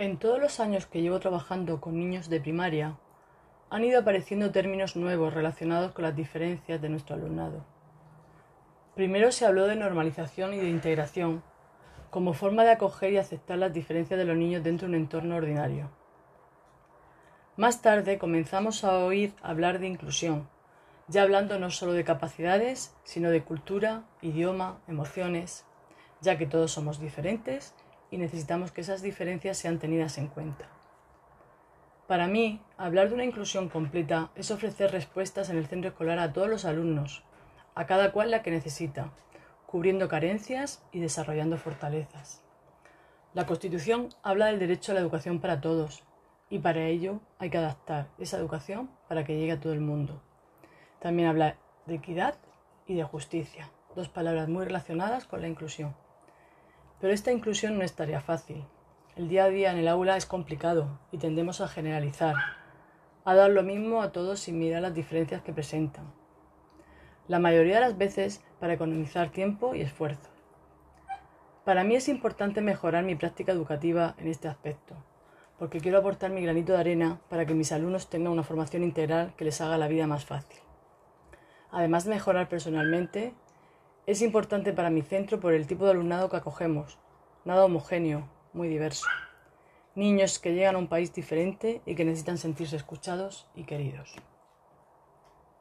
En todos los años que llevo trabajando con niños de primaria, han ido apareciendo términos nuevos relacionados con las diferencias de nuestro alumnado. Primero se habló de normalización y de integración, como forma de acoger y aceptar las diferencias de los niños dentro de un entorno ordinario. Más tarde comenzamos a oír hablar de inclusión, ya hablando no solo de capacidades, sino de cultura, idioma, emociones, ya que todos somos diferentes y necesitamos que esas diferencias sean tenidas en cuenta. Para mí, hablar de una inclusión completa es ofrecer respuestas en el centro escolar a todos los alumnos, a cada cual la que necesita, cubriendo carencias y desarrollando fortalezas. La Constitución habla del derecho a la educación para todos, y para ello hay que adaptar esa educación para que llegue a todo el mundo. También habla de equidad y de justicia, dos palabras muy relacionadas con la inclusión. Pero esta inclusión no es tarea fácil. El día a día en el aula es complicado y tendemos a generalizar, a dar lo mismo a todos sin mirar las diferencias que presentan. La mayoría de las veces para economizar tiempo y esfuerzo. Para mí es importante mejorar mi práctica educativa en este aspecto, porque quiero aportar mi granito de arena para que mis alumnos tengan una formación integral que les haga la vida más fácil. Además de mejorar personalmente, es importante para mi centro por el tipo de alumnado que acogemos, nada homogéneo, muy diverso. Niños que llegan a un país diferente y que necesitan sentirse escuchados y queridos.